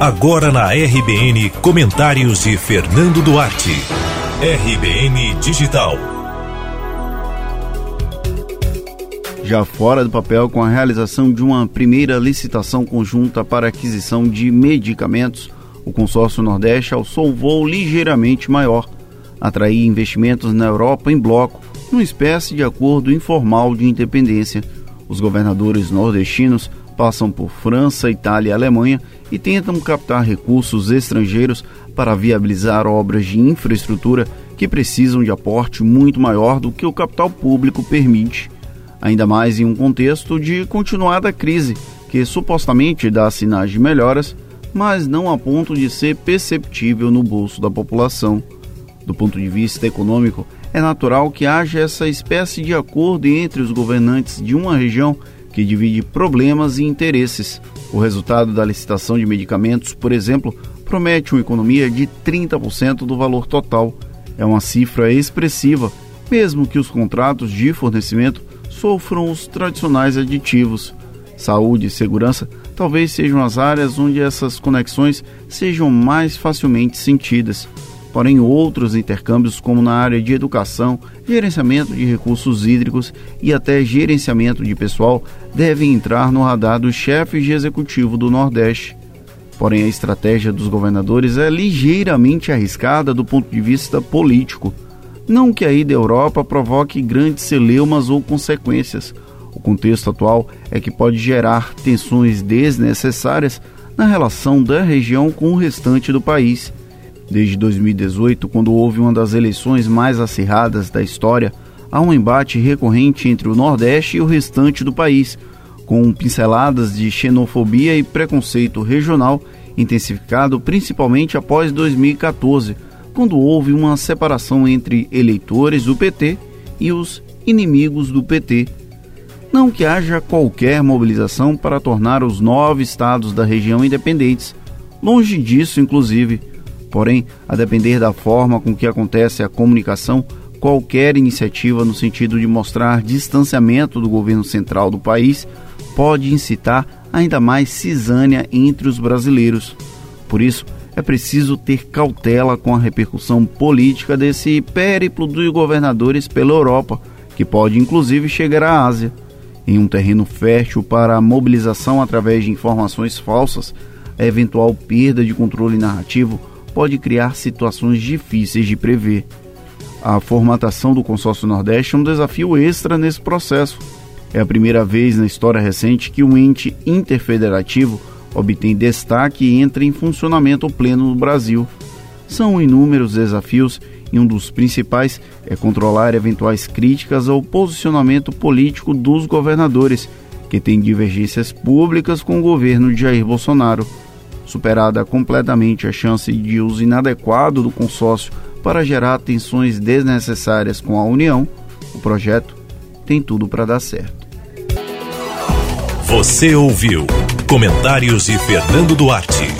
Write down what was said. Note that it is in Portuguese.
Agora na RBN, comentários de Fernando Duarte. RBN Digital. Já fora do papel, com a realização de uma primeira licitação conjunta para aquisição de medicamentos, o consórcio Nordeste alçou voo ligeiramente maior, atrair investimentos na Europa em bloco, numa espécie de acordo informal de independência. Os governadores nordestinos passam por França, Itália e Alemanha e tentam captar recursos estrangeiros para viabilizar obras de infraestrutura que precisam de aporte muito maior do que o capital público permite. Ainda mais em um contexto de continuada crise, que supostamente dá sinais de melhoras, mas não a ponto de ser perceptível no bolso da população. Do ponto de vista econômico, é natural que haja essa espécie de acordo entre os governantes de uma região que divide problemas e interesses. O resultado da licitação de medicamentos, por exemplo, promete uma economia de 30% do valor total. É uma cifra expressiva, mesmo que os contratos de fornecimento sofram os tradicionais aditivos. Saúde e segurança talvez sejam as áreas onde essas conexões sejam mais facilmente sentidas porém outros intercâmbios, como na área de educação, gerenciamento de recursos hídricos e até gerenciamento de pessoal, devem entrar no radar dos chefes de executivo do Nordeste. Porém, a estratégia dos governadores é ligeiramente arriscada do ponto de vista político. Não que a ida à Europa provoque grandes celeumas ou consequências. O contexto atual é que pode gerar tensões desnecessárias na relação da região com o restante do país Desde 2018, quando houve uma das eleições mais acirradas da história, há um embate recorrente entre o Nordeste e o restante do país, com pinceladas de xenofobia e preconceito regional intensificado principalmente após 2014, quando houve uma separação entre eleitores do PT e os inimigos do PT. Não que haja qualquer mobilização para tornar os nove estados da região independentes. Longe disso, inclusive. Porém, a depender da forma com que acontece a comunicação, qualquer iniciativa no sentido de mostrar distanciamento do governo central do país pode incitar ainda mais cisânia entre os brasileiros. Por isso, é preciso ter cautela com a repercussão política desse périplo dos governadores pela Europa, que pode inclusive chegar à Ásia. Em um terreno fértil para a mobilização através de informações falsas, a eventual perda de controle narrativo pode criar situações difíceis de prever. A formatação do Consórcio Nordeste é um desafio extra nesse processo. É a primeira vez na história recente que um ente interfederativo obtém destaque e entra em funcionamento pleno no Brasil. São inúmeros desafios e um dos principais é controlar eventuais críticas ao posicionamento político dos governadores, que têm divergências públicas com o governo de Jair Bolsonaro. Superada completamente a chance de uso inadequado do consórcio para gerar tensões desnecessárias com a União, o projeto tem tudo para dar certo. Você ouviu comentários de Fernando Duarte.